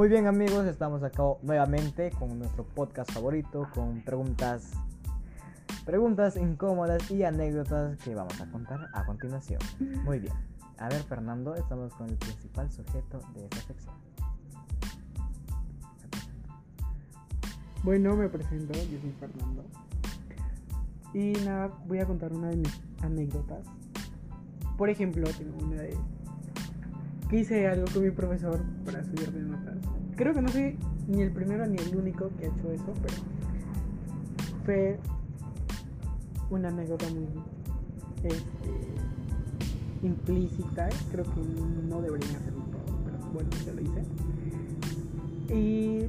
Muy bien amigos, estamos acá nuevamente con nuestro podcast favorito, con preguntas, preguntas incómodas y anécdotas que vamos a contar a continuación. Muy bien. A ver Fernando, estamos con el principal sujeto de esta sección. Bueno, me presento, yo soy Fernando. Y nada, voy a contar una de mis anécdotas. Por ejemplo, tengo una de que hice algo con mi profesor para subir de notas. Creo que no soy ni el primero ni el único que ha hecho eso, pero fue una anécdota muy este, implícita. Creo que no debería hacerlo pero bueno, ya lo hice. Y.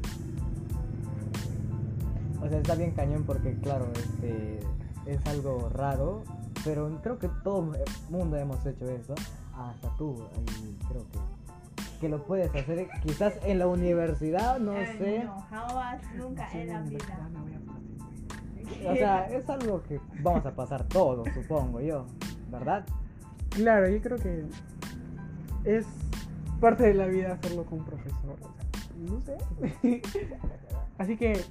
O sea, está bien cañón porque, claro, este, es algo raro, pero creo que todo el mundo hemos hecho eso hasta tú. Y creo que, que lo puedes hacer quizás en la universidad, no sé. No, jamás, nunca Sí, en la vida. O sea, es algo que vamos a pasar todos, supongo yo, ¿verdad? Claro, yo creo que es parte de la vida hacerlo con un profesor. o sea, no sé. Así que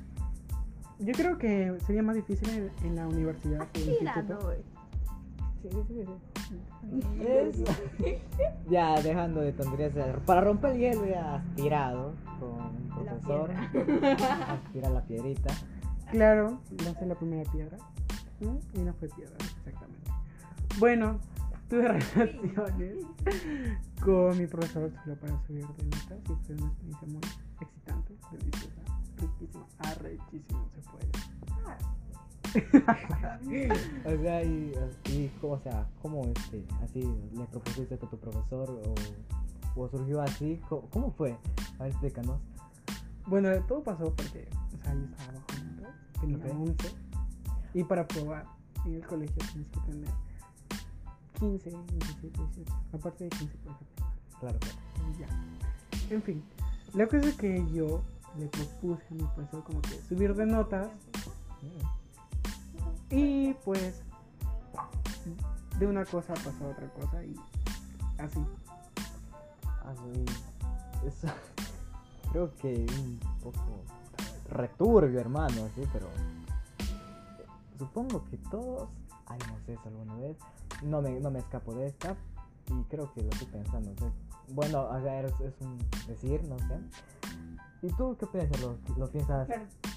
yo creo que sería más difícil en, en la universidad. instituto. no. Sí, sí, sí. Es- ya dejando de tonterías, para romper el hielo ya has tirado con un profesor, has tirado la piedrita. Claro, lancé la primera piedra. Y no fue piedra, exactamente. Bueno, tuve relaciones con mi profesor solo para subir de notas y fue una experiencia muy excitante, deliciosa, riquísima, arrechísima se puede. O sea, y, y o sea, ¿cómo este, así le propusiste a tu profesor o, o surgió así? ¿Cómo, cómo fue? A ver, explícanos. Bueno, todo pasó porque, o sea, yo estaba notas, tenía Ok. 11 y para probar en el colegio tienes que tener 15, 17, 18, aparte de 15 puedes aprobar. Claro, claro. Ya. En fin, la cosa es que yo le propuse a mi profesor como que subir de notas Mm. Y pues de una cosa pasó a otra cosa y así. Así, es, creo que un poco returbio, hermano, sí, pero supongo que todos hayamos eso alguna vez. No me, no me escapo de esta y creo que lo estoy pensando. ¿sí? Bueno, sea, es, es un decir, no sé. ¿Y tú qué piensas? ¿Lo, lo piensas,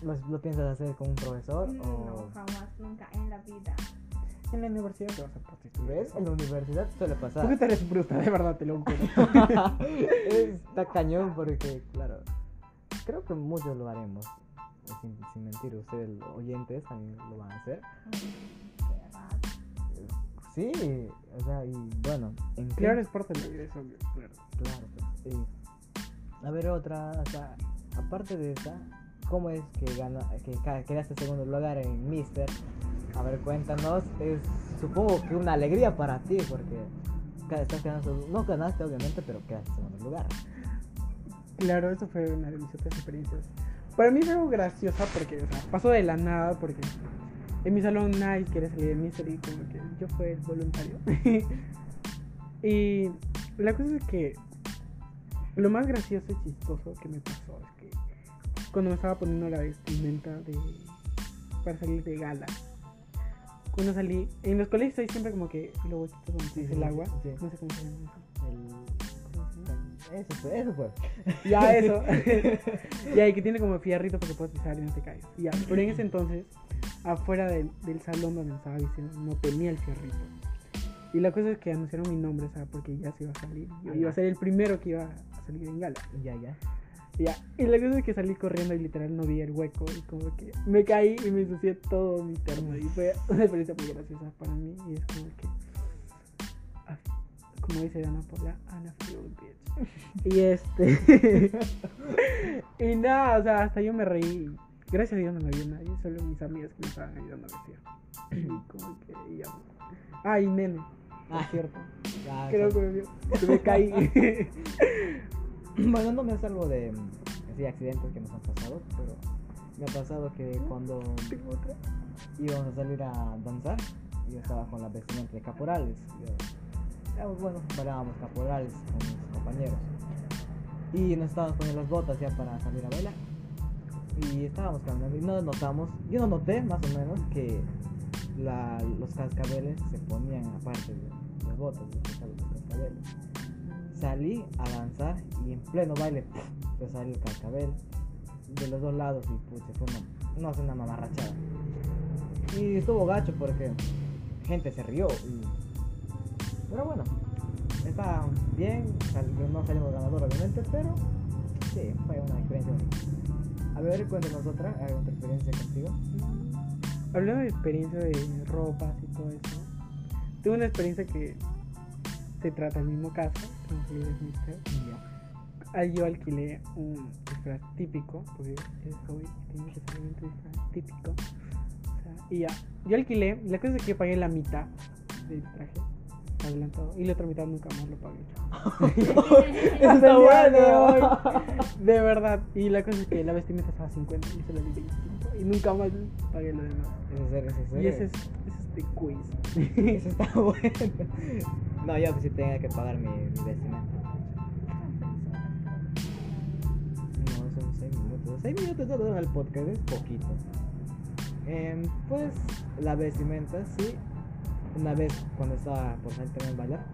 lo, lo piensas hacer con un profesor no, o jamás, nunca en la vida. En la universidad te vas a prostituir. ves? En la universidad suele pasar. ¿Por qué te eres bruta? De verdad te lo juro. Está cañón porque, claro, creo que muchos lo haremos. Sin, sin mentir, ustedes, los oyentes, también lo van a hacer. Sí, o sea, y bueno, en qué- claro, es parte de la vida, es obvio. Claro. claro, pues, sí. A ver, otra, o sea, aparte de esa, ¿cómo es que, gana, que quedaste segundo lugar en Mister? A ver, cuéntanos, es supongo que una alegría para ti, porque estás quedando, no ganaste obviamente, pero quedaste en segundo lugar. Claro, eso fue una de mis otras experiencias. Para mí fue algo graciosa porque, pasó de la nada porque en mi salón nadie quiere salir de Mystery, como que yo fui el voluntario. y la cosa es que lo más gracioso y chistoso que me pasó es que cuando me estaba poniendo la vestimenta de para salir de gala, cuando salí, en los colegios hay siempre como que los huequitos donde Sí, el agua, sí. no sé cómo se llama eso. El... Eso fue, eso fue. Ya, eso. ya, y que tiene como fierrito para que puedas pisar y no te caigas. Ya, pero en ese entonces, afuera del, del salón donde me estaba vistiendo, no tenía el fierrito. Y la cosa es que anunciaron mi nombre, ¿sabes? Porque ya se iba a salir. Yo iba a ser el primero que iba a salir en gala. Ya, ya. Ya, y la cosa es que salí corriendo y literal no vi el hueco. Y como que me caí y me ensucié todo mi terno. Y fue una experiencia muy graciosa para mí. Y es como que. ah, Como dice Dana Paula, Ana bitch. Y este. y nada, o sea, hasta yo me reí. Gracias a Dios no me vio nadie, solo mis amigas que me estaban ayudando a vestir. Y como que y nene, por Ah. cierto. Ya, Creo que me vio. Que me caí. Bueno, no me es algo de así, accidentes que nos han pasado, pero me ha pasado que cuando íbamos a salir a danzar, yo estaba con la vestimenta de caporales. Yo, ya, bueno, bailábamos caporales con mis compañeros. Y nos estábamos poniendo las botas ya para salir a bailar. Y estábamos caminando y no notamos, yo no noté más o menos que la- los cascabeles se ponían aparte de las botas, de los cascabeles. Salí a danzar y en pleno baile se salió el cascabel de los dos lados y pues, se fue una, no sé, una mamarrachada. Y estuvo gacho porque gente se rió. Pero bueno, está bien, no salimos ganador obviamente, pero sí, fue una experiencia. A ver, cuéntanos otra, ¿hay otra experiencia contigo? Hablando de experiencia de ropas y todo eso, tuve una experiencia que se trata del mismo caso, Tranquilo Mister. Ah, Yo alquilé un disfraz típico, porque es hobby, tiene que ser un disfraz típico. O sea, y ya, yo alquilé, la cosa es que pagué la mitad del traje adelantado y la otra mitad nunca más lo pagué. Está de bueno. hoy, de verdad. Y la cosa es que la vestimenta estaba a 50 y se la di 25 y nunca más pagué lo demás. ¿Es en serio? ¿Es en serio? Y ese es, ese es de quiz. Eso está bueno. No, yo pues sí tenía que pagar mi, mi vestimenta. No, son 6 minutos. 6 minutos no duran el podcast, es poquito. Em, pues la vestimenta, sí. Una vez cuando estaba por salir a bailar,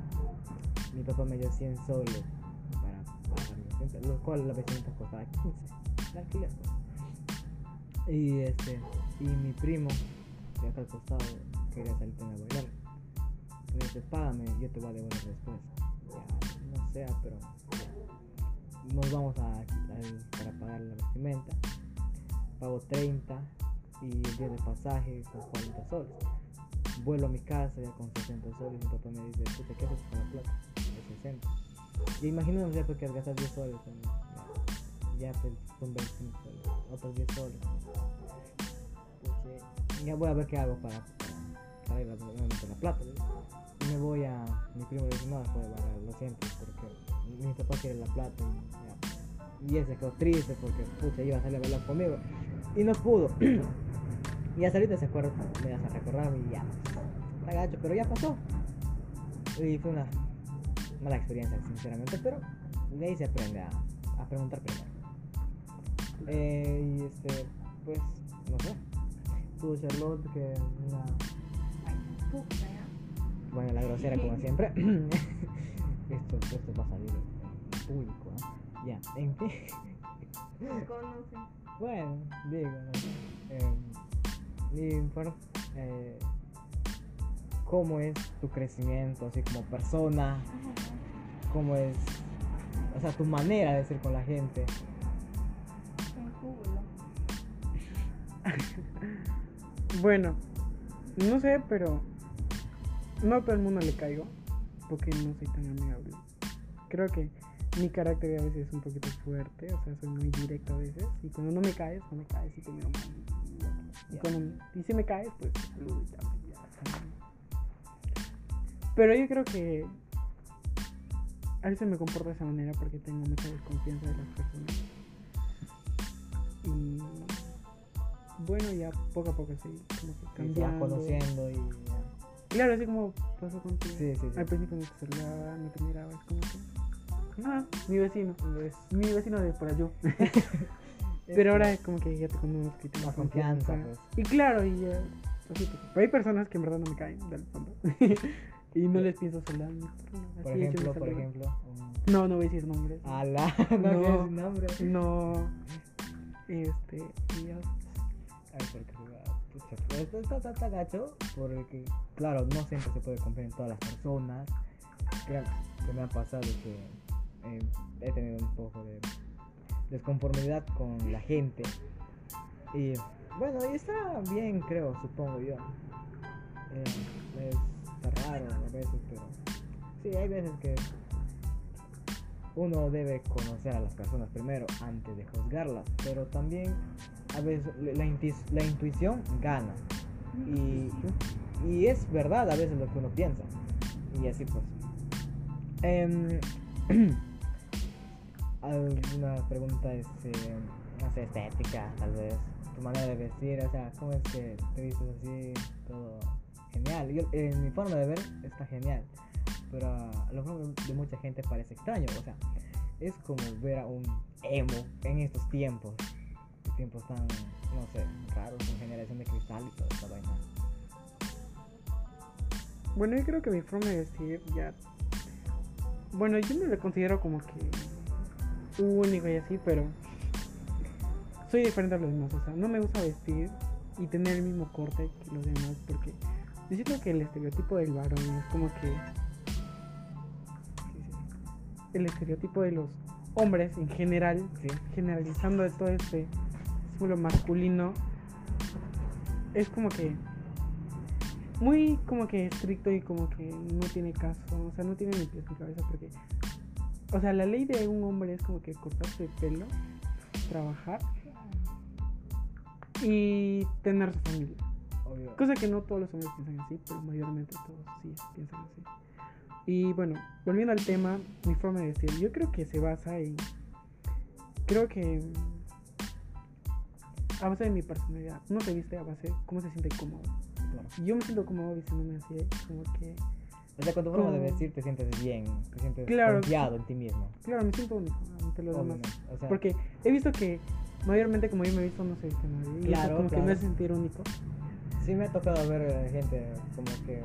mi papá me dio 100 soles para pagar mi vestimenta, lo cual la vestimenta costaba 15. La alquiler, pues. Y este, y mi primo, de acá al costado, quería salir también a bailar. Me dice, págame, yo te voy a devolver después. Ya, no sea, pero ya. nos vamos a quitar para pagar la vestimenta. Pago 30 y el día de pasaje con 40 soles. Vuelo a mi casa ya con 60 soles. Mi papá me dice, puta, ¿qué haces con la plata? De 60. Y imagínate ya porque has gastado 10 soles. en- Ya, pues son 25 soles. Otros 10 soles. Ya voy a ver qué hago para, para, ir a la plata. Y me voy a. Mi primo le dice, no, Vara, lo siento, porque mi papá quiere la plata. Y, ya. y él se quedó triste porque, pucha, iba a salir a bailar conmigo. Y no pudo. y hasta ahorita se acuerda, me hace recordar y ya. Está gacho, pero ya pasó. Y fue una mala experiencia, sinceramente, pero de ahí se aprende a, a preguntar primero. Eh, y este, pues, no sé. Tú, Charlotte, que ya. bueno, la grosera como siempre. esto, esto va a salir en público, ¿no? Ya, en fin. Bueno, digo, no. Eh, y por- eh, ¿Cómo es tu crecimiento así como persona? ¿Cómo es, o sea, tu manera de ser con la gente? Bueno, no sé, pero no a todo el mundo le caigo porque no soy tan amigable. Creo que mi carácter a veces es un poquito fuerte, o sea, soy muy directo a veces. Y cuando no me caes, no me caes y te miro mal. Y cuando, si me caes, pues saludo y bien. Pero yo creo que a veces me comporto de esa manera porque tengo mucha desconfianza de las personas. Y bueno, ya poco a poco sí, como que Y se cambiando. conociendo y ya. Claro, así como pasó contigo. Sí, sí, sí. Al principio no te saludaba, no te miraba, es como que. Ah, mi vecino. Es- Mi vecino de por allá. Pero ahora es como que ya te conozco y Más confianza, pues. Y claro, y ya. así, pues. Pero hay personas que en verdad no me caen del fondo. y no les pienso saludar. ni por así ejemplo, por ejemplo. un- No, no voy a decir nombres. Ala, no, No. quiero decir nombre. No. Este. Y ya. Pero esto está, está, está gacho porque, claro, no siempre se puede confiar en todas las personas. Creo que me ha pasado que eh, he tenido un poco de desconformidad con la gente. Y bueno, y está bien, creo, supongo yo. Eh, es- raro a veces, pero sí, hay veces que uno debe conocer a las personas primero antes de juzgarlas, pero también a veces la, intuis- la intuición gana. Y, y es verdad a veces lo que uno piensa. Y así pues. Em, alguna pregunta es, eh, no sé, estética, tal vez. Tu manera de vestir, o sea, ¿cómo es que te vistes así? Todo genial. Yo, en mi forma de ver está genial. Pero a lo mejor de mucha gente parece extraño. O sea, es como ver a un emo en estos tiempos. Tiempos tan, no sé, raros, con generación de cristal y toda esa vaina. Bueno, yo creo que mi forma de vestir ya. Bueno, yo no lo considero como que único y así, pero soy diferente a los demás. O sea, no me gusta vestir y tener el mismo corte que los demás, porque yo siento que el estereotipo del varón es como que. El estereotipo de los hombres en general, Sí. generalizando todo este símbolo masculino, es como que muy como que estricto y como que no tiene caso, o sea, no tiene ni pies ni cabeza porque, o sea, la ley de un hombre es como que cortarse el pelo, trabajar y tener su familia. Obvio. Cosa que no todos los hombres piensan así, pero mayormente todos sí piensan así. Y bueno, volviendo al tema, mi forma de vestir, yo creo que se basa en. Creo que. A base de mi personalidad. Uno se viste a base de cómo se siente cómodo. Claro. Yo me siento cómodo vistiéndome así, como que. O sea, con tu forma de vestir te sientes bien, te sientes Claro. confiado en ti mismo. Claro, me siento único ante los demás. O sea, Porque he visto que mayormente como yo me he visto no se viste nadie. Claro, como que claro. me hace sentir único. sí me ha tocado ver eh, gente como que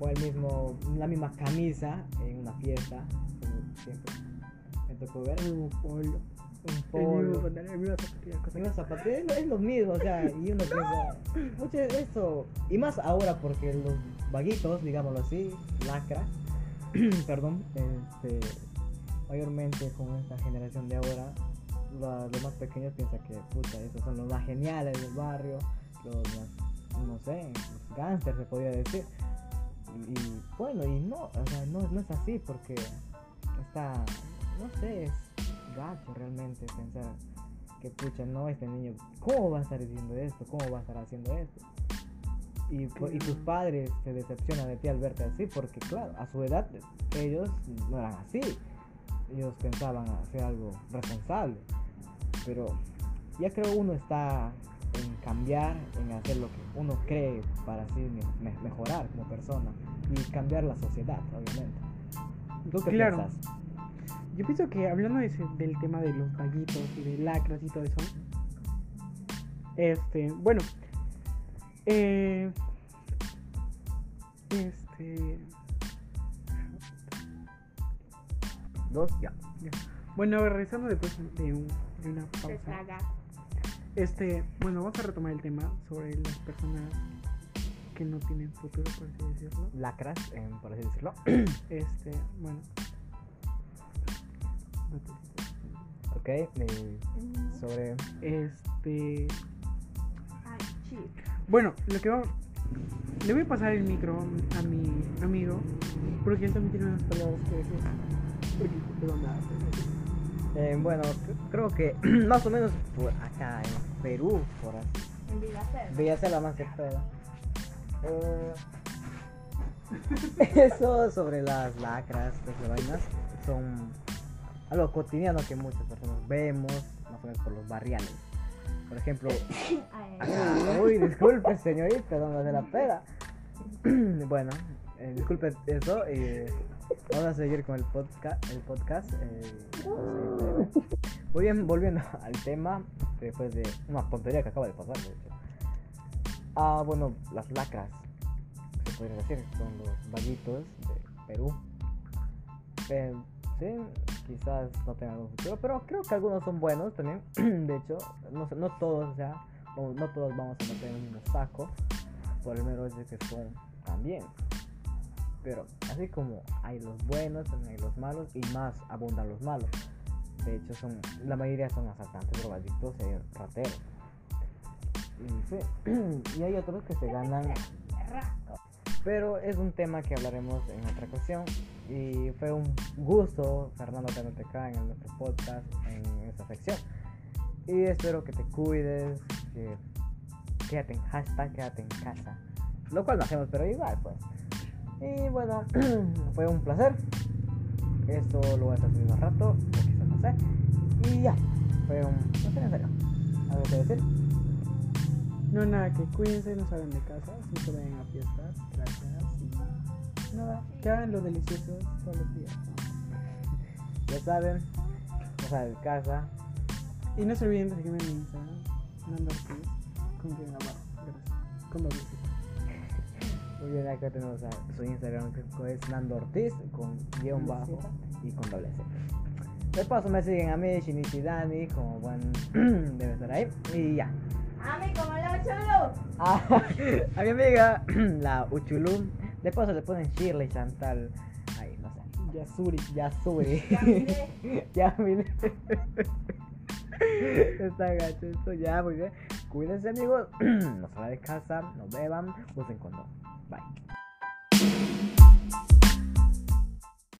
con el mismo, la misma camisa en una fiesta, como siempre. Me tocó ver El mismo polo. Un El polo. mismo el mismo zapatilla, unos zapatos, es, lo- mismo, o sea, y uno piensa, mucho eso, y más ahora porque los vaguitos, digámoslo así, lacras, perdón, este, mayormente con esta generación de ahora, la- los más pequeños piensan que, puta, esos son los más geniales del barrio, los más, no sé, los gángsters se podría decir, y, y, bueno, y no, o sea, no, no es así porque está, no sé, es gacho realmente pensar que pucha, no, este niño, ¿cómo va a estar diciendo esto? ¿Cómo va a estar haciendo esto? Y, y tus padres se decepcionan de ti al verte así, porque claro, a su edad ellos no eran así. Ellos pensaban hacer algo responsable. Pero ya creo uno está en cambiar, en hacer lo que uno cree para así me- me- mejorar como persona y cambiar la sociedad, obviamente. ¿Tú qué Claro. piensas? Yo pienso que hablando de ese- del tema de los vaguitos y de lacras y todo eso, este, bueno, eh, este, Dos, ya. bueno, regresando después de, un- de una pausa, este, bueno, vamos a retomar el tema sobre las personas que no tienen futuro, por así decirlo. Lacras, em, por así decirlo. Este, bueno. Ok, eh, sobre Este, Ay, chica. Bueno, lo que va. Le voy a pasar el micro a mi amigo. Porque él también tiene unas palabras que decir. Eh, bueno, creo que más o menos por acá en Perú, por así. En Villacer. Villasela más que. Eh, eso sobre las lacras, las vainas, son algo cotidiano que muchas personas vemos, más o menos por los barriales. Por ejemplo, acá, uy, disculpe señorita, no hace la peda. bueno, eh, disculpe eso y vamos a seguir con el podcast. El podcast eh. Muy bien, volviendo al tema, después de una tontería que acaba de pasar, de hecho. Ah, bueno, las lacras, se podría decir, son los vaguitos de Perú. Eh, sí, quizás no tengan un futuro, pero creo que algunos son buenos también. de hecho, no, todos, o sea, no, no todos vamos a meter en el mismo saco por el mero hecho de que son también. Pero así como hay los buenos, también hay los malos y más abundan los malos. De hecho, son la mayoría son asaltantes, drogadictos y rateros. Y, sí, y hay otros que se ganan pero es un tema que hablaremos en otra ocasión. Y fue un gusto, Fernando, tenerte acá en nuestro podcast, en esta sección. Y espero que te cuides, que quédate en hashtag, quédate en casa. Lo cual no hacemos, pero igual, pues. Y bueno, fue un placer. Esto lo voy a estar subiendo al rato, o quizás no sé. Y ya, fue un. Sé, en serio. ¿Algo que decir? No, nada, que cuídense, no salgan de casa, no se vayan a fiestas, gracias. Nada, que hagan lo delicioso todos los días. Ya saben, sale de casa. Y no se olviden de seguirme en mi Instagram, Nando Ortiz, con guion abajo. Gracias. Con doble Z. Muy bien, acá tenemos a su Instagram que es Nando Ortiz con guion bajo y con doble C. De paso me siguen a mí, Shinichi Dani, como buen debe estar ahí. Y ya. A mí como la chulo. Ah, a mi amiga, la Uchulum. De paso le ponen Shirley Chantal. Ahí, no sé. Yasuri. Yasuri. Ya. Está gacho esto, ya, muy bien. Cuídense, amigos. no salgan de casa, no beban, usen condón. Bye.